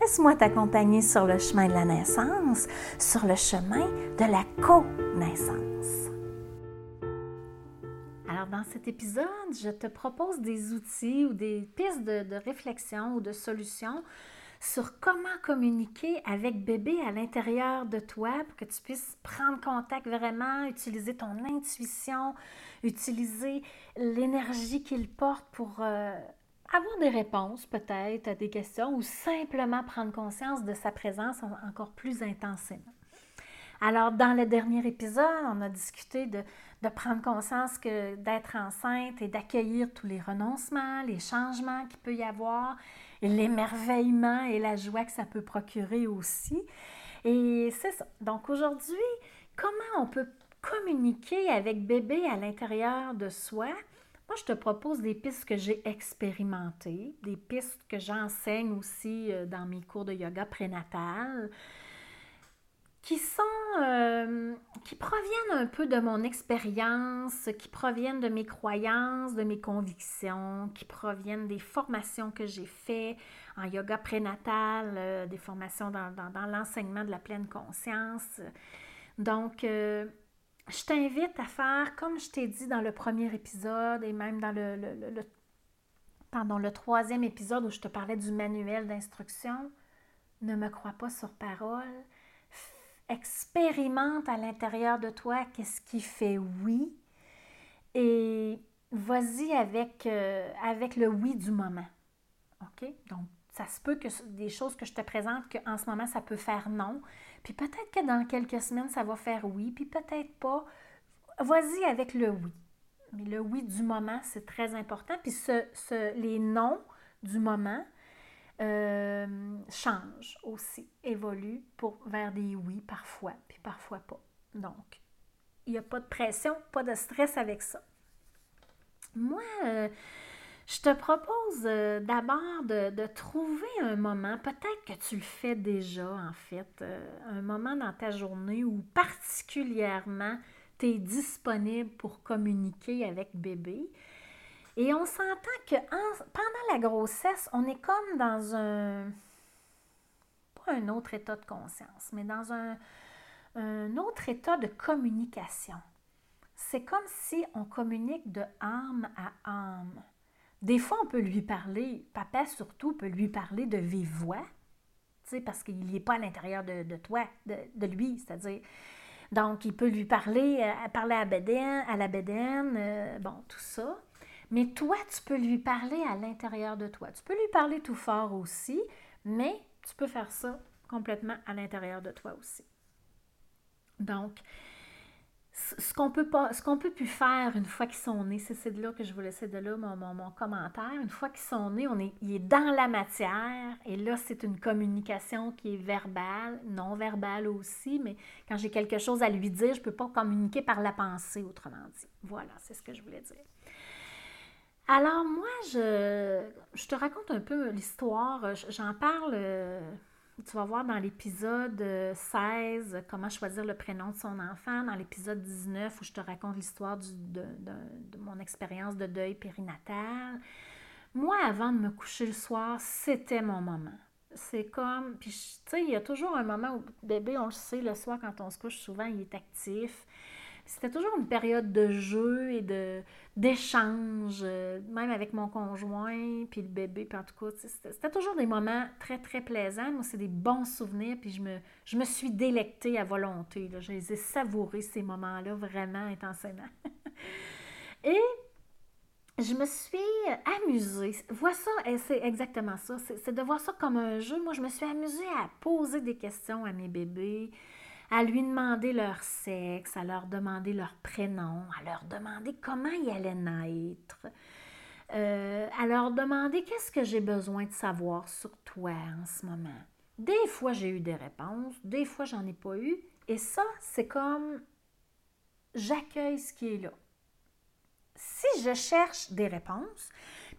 Laisse-moi t'accompagner sur le chemin de la naissance, sur le chemin de la co-naissance. Alors, dans cet épisode, je te propose des outils ou des pistes de, de réflexion ou de solutions sur comment communiquer avec bébé à l'intérieur de toi pour que tu puisses prendre contact vraiment, utiliser ton intuition, utiliser l'énergie qu'il porte pour euh, avoir des réponses peut-être à des questions ou simplement prendre conscience de sa présence encore plus intensément. Alors, dans le dernier épisode, on a discuté de, de prendre conscience que d'être enceinte et d'accueillir tous les renoncements, les changements qu'il peut y avoir, l'émerveillement et la joie que ça peut procurer aussi. Et c'est ça. Donc aujourd'hui, comment on peut communiquer avec bébé à l'intérieur de soi je te propose des pistes que j'ai expérimentées, des pistes que j'enseigne aussi euh, dans mes cours de yoga prénatal, qui sont, euh, qui proviennent un peu de mon expérience, qui proviennent de mes croyances, de mes convictions, qui proviennent des formations que j'ai faites en yoga prénatal, euh, des formations dans, l'enseignement de la pleine conscience. Donc, je t'invite à faire, comme je t'ai dit dans le premier épisode et même dans le, le, pardon, le troisième épisode où je te parlais du manuel d'instruction, ne me crois pas sur parole. Expérimente à l'intérieur de toi qu'est-ce qui fait oui et vas-y avec, euh, avec le oui du moment. OK? Donc, ça se peut que des choses que je te présente, qu'en ce moment, ça peut faire non. Puis peut-être que dans quelques semaines, ça va faire oui, puis peut-être pas. Vas-y avec le oui. Mais le oui du moment, c'est très important. Puis les non du moment euh, changent aussi, évoluent pour, vers des oui parfois, puis parfois pas. Donc, il n'y a pas de pression, pas de stress avec ça. Moi, euh, je te propose euh, d'abord de, trouver un moment, peut-être que tu le fais déjà en fait, euh, un moment dans ta journée où particulièrement tu es disponible pour communiquer avec bébé. Et on s'entend que pendant la grossesse, on est comme dans un, pas un autre état de conscience, mais dans un, un autre état de communication. C'est comme si on communique de âme à âme. Des fois, on peut lui parler, papa surtout peut lui parler de vive voix, parce qu'il n'est pas à l'intérieur de, toi, de, lui, c'est-à-dire. Donc, il peut lui parler, euh, parler à, Bédène, à la bédaine, euh, bon, tout ça. Mais toi, tu peux lui parler à l'intérieur de toi. Tu peux lui parler tout fort aussi, mais tu peux faire ça complètement à l'intérieur de toi aussi. Donc, ce qu'on peut pas, ce qu'on peut plus faire une fois qu'ils sont nés, c'est de là que je vous laisser de là mon, mon, commentaire. Une fois qu'ils sont nés, on est, il est dans la matière et là c'est une communication qui est verbale, non verbale aussi, mais quand j'ai quelque chose à lui dire, je peux pas communiquer par la pensée, autrement dit. Voilà, c'est ce que je voulais dire. Alors moi, je, je te raconte un peu l'histoire. J'en parle. Tu vas voir dans l'épisode 16 euh, comment choisir le prénom de son enfant, dans l'épisode 19 où je te raconte l'histoire de, mon expérience de deuil périnatal. Moi, avant de me coucher le soir, c'était mon moment. C'est comme, puis tu sais, il y a toujours un moment où bébé, on le sait, le soir quand on se couche, souvent il est actif. C'était toujours une période de jeu et de d'échange, euh, même avec mon conjoint, puis le bébé, puis en tout cas, c'était toujours des moments très, très plaisants. Moi, c'est des bons souvenirs, puis je me, je me suis délectée à volonté. Là. Je les ai savourés, ces moments-là, vraiment intensément. et je me suis amusée. Vois ça, c'est exactement ça. C'est de voir ça comme un jeu. Moi, je me suis amusée à poser des questions à mes bébés, à lui demander leur sexe, à leur demander leur prénom, à leur demander comment ils allaient naître, euh, à leur demander qu'est-ce que j'ai besoin de savoir sur toi en ce moment. Des fois, j'ai eu des réponses, des fois, j'en ai pas eu. Et ça, c'est comme j'accueille ce qui est là. Si je cherche des réponses,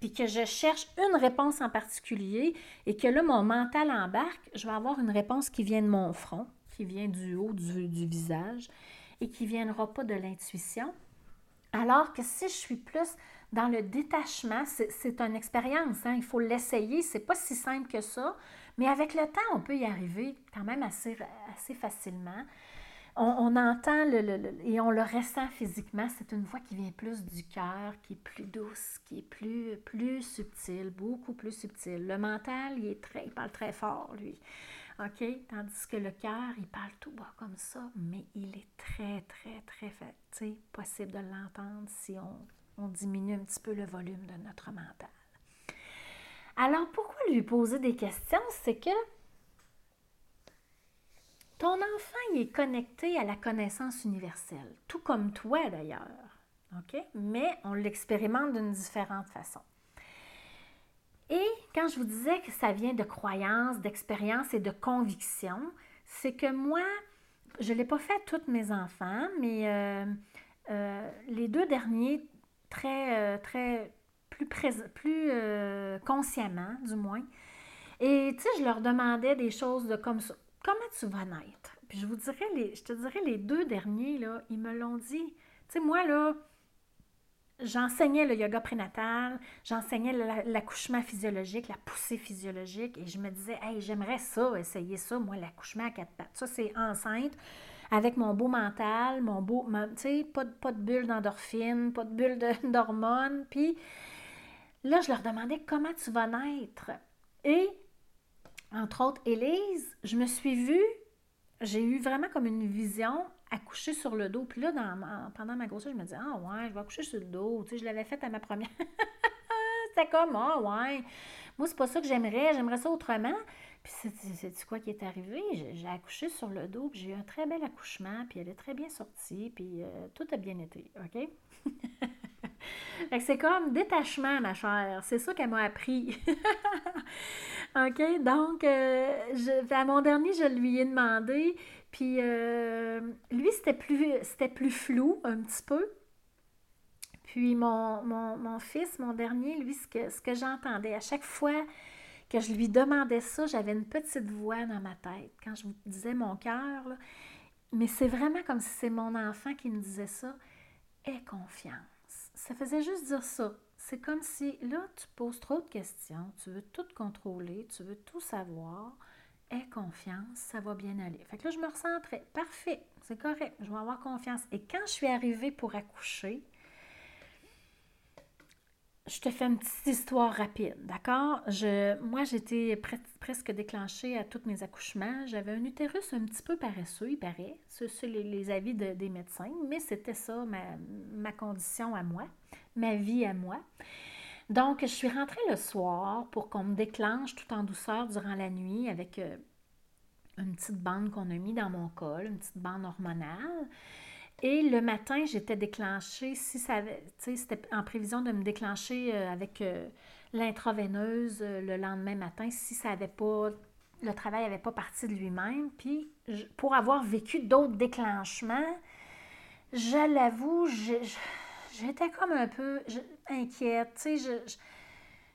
puis que je cherche une réponse en particulier et que là, mon mental embarque, je vais avoir une réponse qui vient de mon front, qui vient du haut du, visage et qui ne viendra pas de l'intuition. Alors que si je suis plus dans le détachement, c'est une expérience, hein, il faut l'essayer, c'est pas si simple que ça, mais avec le temps, on peut y arriver quand même assez, facilement on, entend et on le ressent physiquement. C'est une voix qui vient plus du cœur, qui est plus douce, qui est plus, plus subtile, beaucoup plus subtile. Le mental, il, est très, il parle très fort, lui. OK? Tandis que le cœur, il parle tout bas comme ça, mais il est très, très, très fait. possible de l'entendre si on, diminue un petit peu le volume de notre mental. Alors, pourquoi lui poser des questions? C'est que ton enfant est connecté à la connaissance universelle, tout comme toi d'ailleurs. OK? Mais on l'expérimente d'une différente façon. Et quand je vous disais que ça vient de croyances, d'expériences et de convictions, c'est que moi, je ne l'ai pas fait à tous mes enfants, mais euh, euh, les deux derniers, très, euh, très, plus, plus consciemment, du moins. Et tu sais, je leur demandais des choses de comme ça comment tu vas naître? Puis je vous dirais, les, je te dirais, les deux derniers, là, ils me l'ont dit. Tu sais, moi, là, j'enseignais le yoga prénatal, j'enseignais l'accouchement physiologique, la poussée physiologique, et je me disais, hey, j'aimerais ça, essayer ça, moi, l'accouchement à quatre pattes. Ça, c'est enceinte, avec mon beau mental, mon beau, tu sais, pas, pas de bulle d'endorphine, pas de bulle d'hormones. Puis là, je leur demandais, comment tu vas naître? Et entre autres, Élise, je me suis vue, j'ai eu vraiment comme une vision accoucher sur le dos. Puis là, pendant ma grossesse, je me disais, ah ouais, je vais accoucher sur le dos. Tu sais, je l'avais faite à ma première. C'était comme, ah ouais, moi, c'est pas ça que j'aimerais, j'aimerais ça autrement. Puis c'est quoi qui est arrivé? J'ai accouché sur le dos, puis j'ai eu un très bel accouchement, puis elle est très bien sortie, puis euh, tout a bien été, OK? c'est comme détachement, ma chère. C'est ça qu'elle m'a appris. OK? Donc, euh, à mon dernier, je lui ai demandé. Puis, euh, lui, c'était plus, c'était plus flou un petit peu. Puis, mon, mon, fils, mon dernier, lui, ce que, ce que j'entendais, à chaque fois que je lui demandais ça, j'avais une petite voix dans ma tête. Quand je vous disais mon cœur, mais c'est vraiment comme si c'est mon enfant qui me disait ça. Aie confiance ça faisait juste dire ça. C'est comme si là, tu poses trop de questions, tu veux tout contrôler, tu veux tout savoir. Aie confiance, ça va bien aller. Fait que là, je me recentrais. Parfait, c'est correct, je vais avoir confiance. Et quand je suis arrivée pour accoucher, je te fais une petite histoire rapide, d'accord? Je, moi, j'étais presque déclenchée à tous mes accouchements. J'avais un utérus un petit peu paresseux, il paraît. C'est les, les, avis des médecins, mais c'était ça, ma, condition à moi, ma vie à moi. Donc, je suis rentrée le soir pour qu'on me déclenche tout en douceur durant la nuit avec euh, une petite bande qu'on a mis dans mon col, une petite bande hormonale. Et le matin, j'étais déclenchée, si ça c'était en prévision de me déclencher euh, avec euh, l'intraveineuse euh, le lendemain matin, si ça avait pas, le travail n'avait pas parti de lui-même. Puis, pour avoir vécu d'autres déclenchements, je l'avoue, j'étais comme un peu inquiète. Je,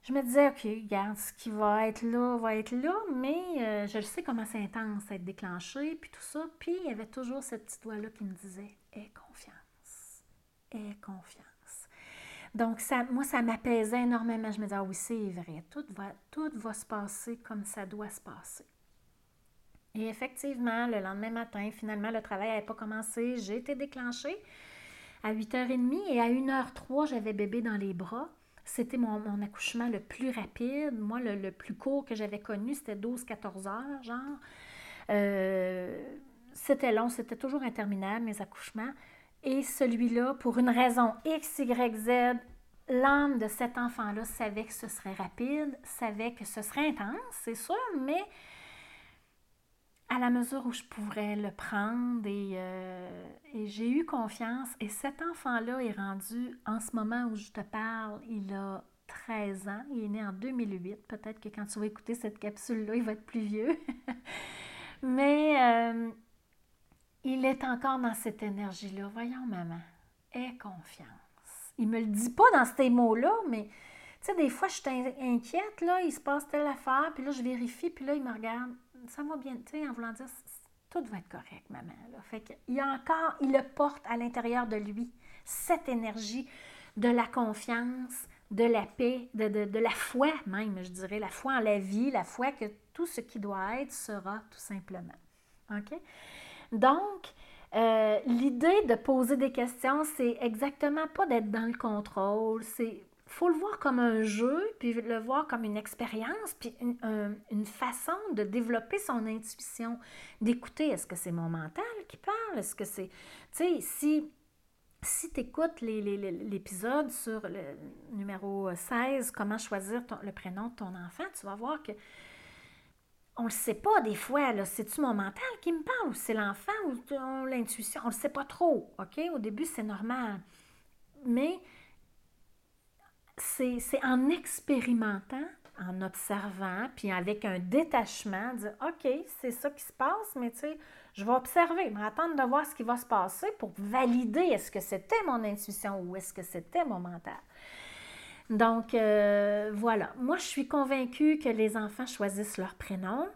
je, me disais, OK, regarde, ce qui va être là, va être là, mais je sais comment c'est intense être déclenché, puis tout ça. Puis, il y avait toujours cette petite voix-là qui me disait, aie confiance. Aie confiance. Donc, ça, moi, ça m'apaisait énormément. Je me disais, ah oui, c'est vrai, tout va, tout va se passer comme ça doit se passer. Et effectivement, le lendemain matin, finalement, le travail n'avait pas commencé. J'ai été déclenchée à 8h30 et à 1h03, j'avais bébé dans les bras. C'était mon, accouchement le plus rapide. Moi, le, plus court que j'avais connu, c'était 12-14 heures, genre. Euh, c'était long, c'était toujours interminable, mes accouchements. Et celui-là, pour une raison X, Y, Z, l'âme de cet enfant-là savait que ce serait rapide, savait que ce serait intense, c'est sûr, mais à la mesure où je pourrais le prendre et, euh, j'ai eu confiance. Et cet enfant-là est rendu, en ce moment où je te parle, il a 13 ans. Il est né en 2008. Peut-être que quand tu vas écouter cette capsule-là, il va être plus vieux. Mais euh, il est encore dans cette énergie-là. Voyons, maman, aie confiance. Il me le dit pas dans ces mots-là, mais tu sais, des fois, je suis inquiète, là, il se passe telle affaire, puis là, je vérifie, puis là, il me regarde. Ça va bien, tu sais, en voulant dire, tout va être correct, maman. Là. Fait qu'il y a encore, il le porte à l'intérieur de lui, cette énergie de la confiance, de la paix, de, la foi même, je dirais, la foi en la vie, la foi que tout ce qui doit être sera tout simplement. OK? Donc, euh, l'idée de poser des questions, c'est exactement pas d'être dans le contrôle, c'est faut le voir comme un jeu, puis le voir comme une expérience, puis une, façon de développer son intuition, d'écouter, est-ce que c'est mon mental qui parle, est-ce que c'est, tu sais, si si tu écoutes l'épisode sur le numéro 16, comment choisir le prénom de ton enfant, tu vas voir que on ne le sait pas des fois. C'est-tu mon mental qui me parle ou c'est l'enfant ou l'intuition? On le sait pas trop. OK? Au début, c'est normal. Mais c'est en expérimentant, en observant, puis avec un détachement, dire OK, c'est ça qui se passe, mais tu sais, je vais observer, m'attendre de voir ce qui va se passer pour valider est-ce que c'était mon intuition ou est-ce que c'était mon mental. Donc, euh, voilà. Moi, je suis convaincue que les enfants choisissent leur prénom.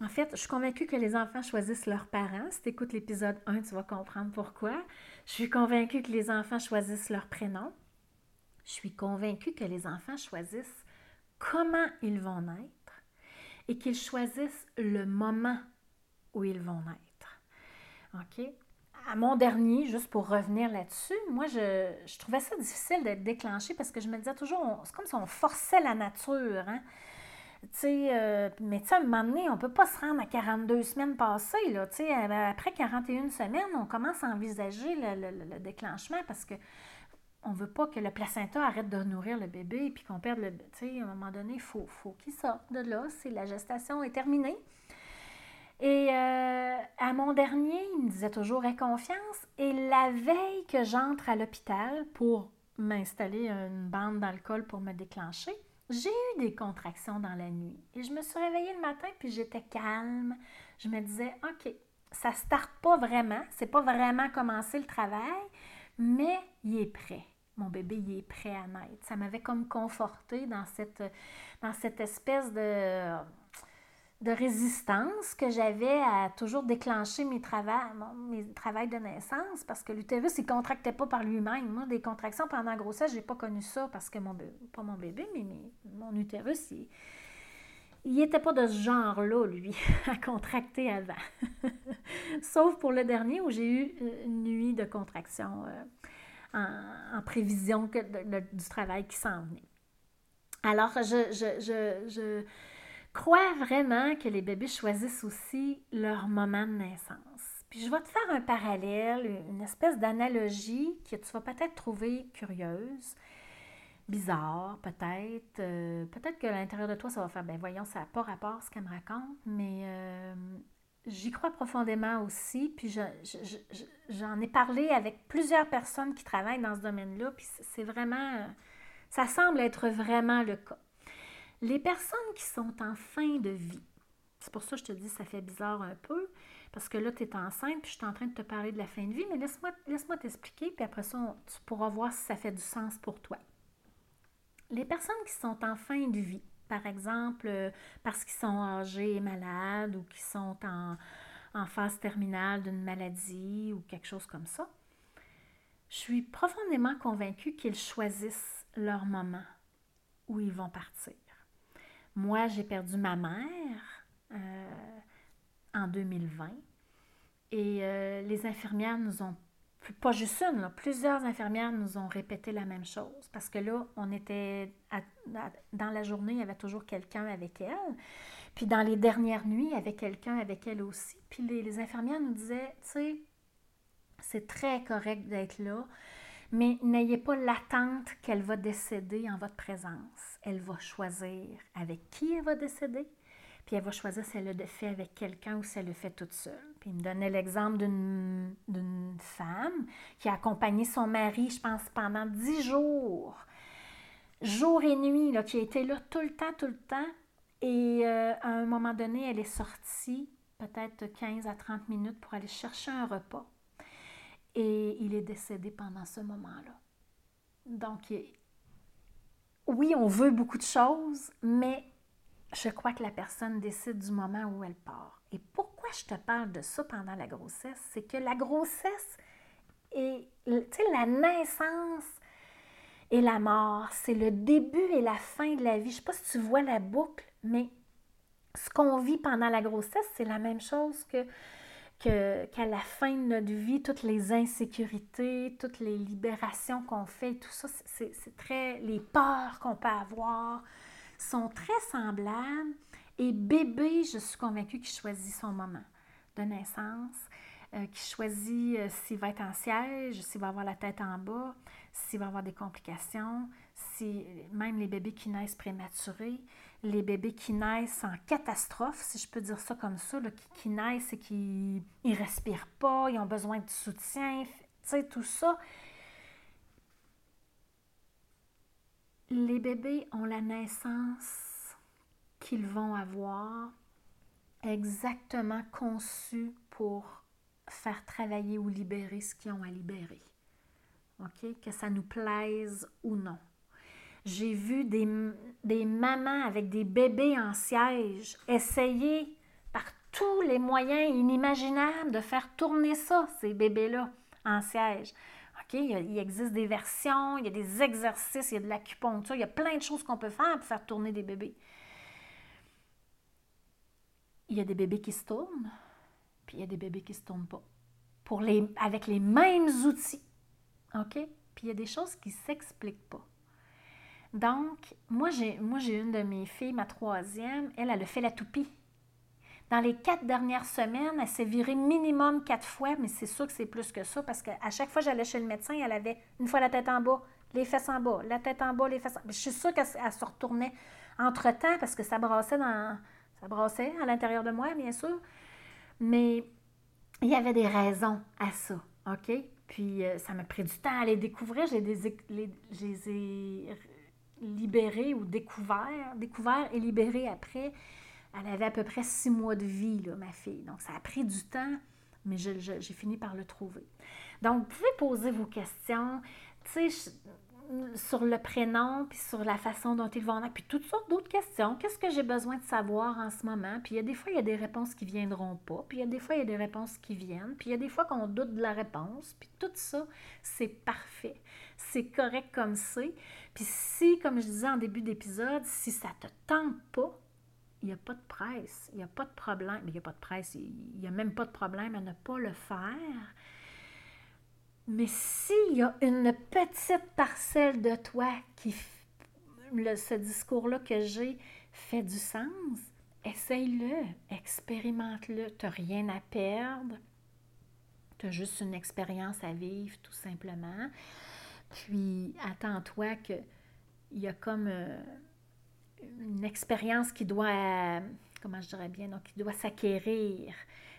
En fait, je suis convaincue que les enfants choisissent leurs parents. Si tu écoutes l'épisode 1, tu vas comprendre pourquoi. Je suis convaincue que les enfants choisissent leur prénom. Je suis convaincue que les enfants choisissent comment ils vont naître et qu'ils choisissent le moment où ils vont naître. OK? À mon dernier, juste pour revenir là-dessus, moi, je, trouvais ça difficile d'être déclenché parce que je me disais toujours, c'est comme si on forçait la nature. Hein? sais, euh, mais tu sais, à un moment donné, on ne peut pas se rendre à 42 semaines passées. Là, euh, après 41 semaines, on commence à envisager le, déclenchement parce que on ne veut pas que le placenta arrête de nourrir le bébé et qu'on perde le... Sais, à un moment donné, il faut, faut qu'il sorte de là. C'est la gestation est terminée. Et euh, à mon dernier, il me disait toujours Aie. Et la veille que j'entre à l'hôpital pour m'installer une bande d'alcool pour me déclencher, j'ai eu des contractions dans la nuit. Et je me suis réveillée le matin, puis j'étais calme. Je me disais OK, ça ne starte pas vraiment, c'est pas vraiment commencé le travail, mais il est prêt. Mon bébé, il est prêt à naître. Ça m'avait comme conforté dans cette, dans cette espèce de de résistance que j'avais à toujours déclencher mes travaux, mes de naissance parce que l'utérus, il ne contractait pas par lui-même. Moi, des contractions pendant la grossesse, je n'ai pas connu ça parce que mon bébé, pas mon bébé, mais, mon utérus, il n'était pas de ce genre-là, lui, à contracter avant. Sauf pour le dernier où j'ai eu une nuit de contraction euh, en, prévision du travail qui s'en venait. Alors, je, je croire vraiment que les bébés choisissent aussi leur moment de naissance. Puis je vais te faire un parallèle, une espèce d'analogie que tu vas peut-être trouver curieuse, bizarre peut-être. Euh, peut-être que l'intérieur de toi, ça va faire, ben voyons, ça n'a pas rapport à ce qu'elle me raconte, mais euh, j'y crois profondément aussi. Puis j'en ai parlé avec plusieurs personnes qui travaillent dans ce domaine-là, puis c'est vraiment, ça semble être vraiment le cas. Les personnes qui sont en fin de vie, c'est pour ça que je te dis ça fait bizarre un peu, parce que là, tu es enceinte, puis je suis en train de te parler de la fin de vie, mais laisse-moi laisse t'expliquer, puis après ça, tu pourras voir si ça fait du sens pour toi. Les personnes qui sont en fin de vie, par exemple, euh, parce qu'ils sont âgés et malades ou qui sont en, en phase terminale d'une maladie ou quelque chose comme ça, je suis profondément convaincue qu'ils choisissent leur moment où ils vont partir. Moi, j'ai perdu ma mère euh, en 2020 et euh, les infirmières nous ont, pas juste une, plusieurs infirmières nous ont répété la même chose parce que là, on était, dans la journée, il y avait toujours quelqu'un avec elle. Puis dans les dernières nuits, il y avait quelqu'un avec elle aussi. Puis les, les infirmières nous disaient, tu sais, c'est très correct d'être là mais n'ayez pas l'attente qu'elle va décéder en votre présence. Elle va choisir avec qui elle va décéder, puis elle va choisir si elle le fait avec quelqu'un ou si elle le fait toute seule. Puis il me donnait l'exemple d'une femme qui a accompagné son mari, je pense, pendant dix jours. jour et nuit, là, qui a été là tout le temps, tout le temps. Et euh, à un moment donné, elle est sortie, peut-être 15 à 30 minutes, pour aller chercher un repas. Et il est décédé pendant ce moment-là. Donc, oui, on veut beaucoup de choses, mais je crois que la personne décide du moment où elle part. Et pourquoi je te parle de ça pendant la grossesse? C'est que la grossesse et la naissance et la mort, c'est le début et la fin de la vie. Je ne sais pas si tu vois la boucle, mais ce qu'on vit pendant la grossesse, c'est la même chose que qu'à la fin de notre vie, toutes les insécurités, toutes les libérations qu'on fait, tout ça, c'est très. les peurs qu'on peut avoir sont très semblables. Et bébé, je suis convaincue qu'il choisit son moment de naissance, euh, qu'il choisit euh, s'il va être en siège, s'il va avoir la tête en bas, s'il va avoir des complications, si même les bébés qui naissent prématurés, les bébés qui naissent en catastrophe, si je peux dire ça comme ça, qui, naissent et qui ne respirent pas, ils ont besoin de soutien, tu sais, tout ça. Les bébés ont la naissance qu'ils vont avoir exactement conçue pour faire travailler ou libérer ce qu'ils ont à libérer. OK? Que ça nous plaise ou non. J'ai vu des, des, mamans avec des bébés en siège essayer par tous les moyens inimaginables de faire tourner ça, ces bébés-là, en siège. Il, existe des versions, il y a des exercices, il y a de l'acupuncture, il y a plein de choses qu'on peut faire pour faire tourner des bébés. Il y a des bébés qui se tournent, puis il y a des bébés qui ne se tournent pas. Pour les, avec les mêmes outils. OK? Puis il y a des choses qui ne s'expliquent pas. Donc, moi j'ai, moi, j'ai une de mes filles, ma troisième, elle, elle a fait la toupie. Dans les quatre dernières semaines, elle s'est virée minimum quatre fois, mais c'est sûr que c'est plus que ça parce qu'à chaque fois que j'allais chez le médecin, elle avait une fois la tête en bas, les fesses en bas, la tête en bas, les fesses en bas. Je suis sûre qu'elle se retournait entre-temps parce que ça brassait dans ça brassait à l'intérieur de moi, bien sûr. Mais il y avait des raisons à ça, OK? Puis euh, ça m'a pris du temps à les découvrir. Je les, ai libérés ou découverts, découverts et libérés après. Elle avait à peu près six mois de vie, là, ma fille. Donc ça a pris du temps, mais j'ai fini par le trouver. Donc, vous pouvez poser vos questions. Tu sais, sur le prénom, puis sur la façon dont ils vont naître, puis toutes sortes d'autres questions. Qu'est-ce que j'ai besoin de savoir en ce moment? Puis il y a des fois, il y a des réponses qui viendront pas, puis il y a des fois, il y a des réponses qui viennent, puis il y a des fois qu'on doute de la réponse, puis tout ça, c'est parfait. C'est correct comme c'est. Puis si, comme je disais en début d'épisode, si ça te tente pas, il n'y a pas de presse, il n'y a pas de problème, il n'y a pas de presse, il n'y a même pas de problème à ne pas le faire. Mais s'il y a une petite parcelle de toi qui, ce discours-là que j'ai fait du sens, essaye-le, expérimente-le. Tu n'as rien à perdre. Tu as juste une expérience à vivre, tout simplement. Puis, attends-toi qu'il y a comme euh, une expérience qui doit, comment je dirais bien, donc qui doit s'acquérir.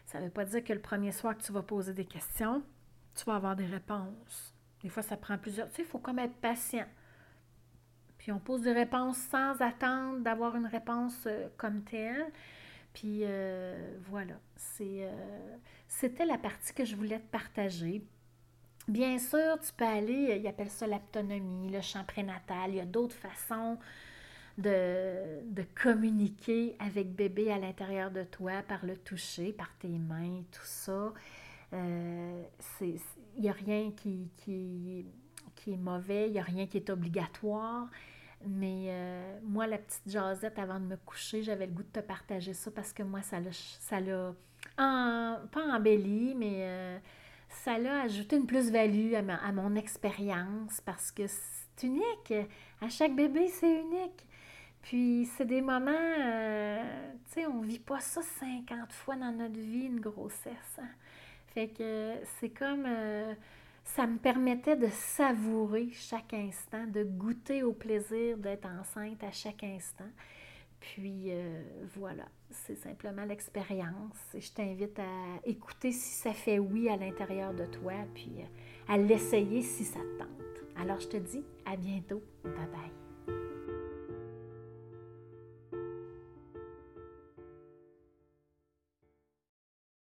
Ça ne veut pas dire que le premier soir que tu vas poser des questions, tu vas avoir des réponses. Des fois, ça prend plusieurs. Tu sais, il faut comme être patient. Puis on pose des réponses sans attendre d'avoir une réponse euh, comme telle. Puis euh, voilà, euh, c'était la partie que je voulais te partager. Bien sûr, tu peux aller, ils appellent ça l'autonomie, le champ prénatal. Il y a d'autres façons de, de, communiquer avec bébé à l'intérieur de toi par le toucher, par tes mains, tout ça. Euh, il n'y a rien qui, est mauvais, il n'y a rien qui est obligatoire. Mais euh, moi, la petite jasette avant de me coucher, j'avais le goût de te partager ça parce que moi, ça l'a, pas embelli, mais euh, ça l'a ajouté une plus-value à, à, mon expérience parce que c'est unique. À chaque bébé, c'est unique. Puis c'est des moments, tu sais, on ne vit pas ça 50 fois dans notre vie, une grossesse. Hein. Fait que c'est comme euh, ça me permettait de savourer chaque instant, de goûter au plaisir d'être enceinte à chaque instant. Puis euh, voilà, c'est simplement l'expérience. Et je t'invite à écouter si ça fait oui à l'intérieur de toi, puis euh, à l'essayer si ça te tente. Alors je te dis à bientôt. Bye bye.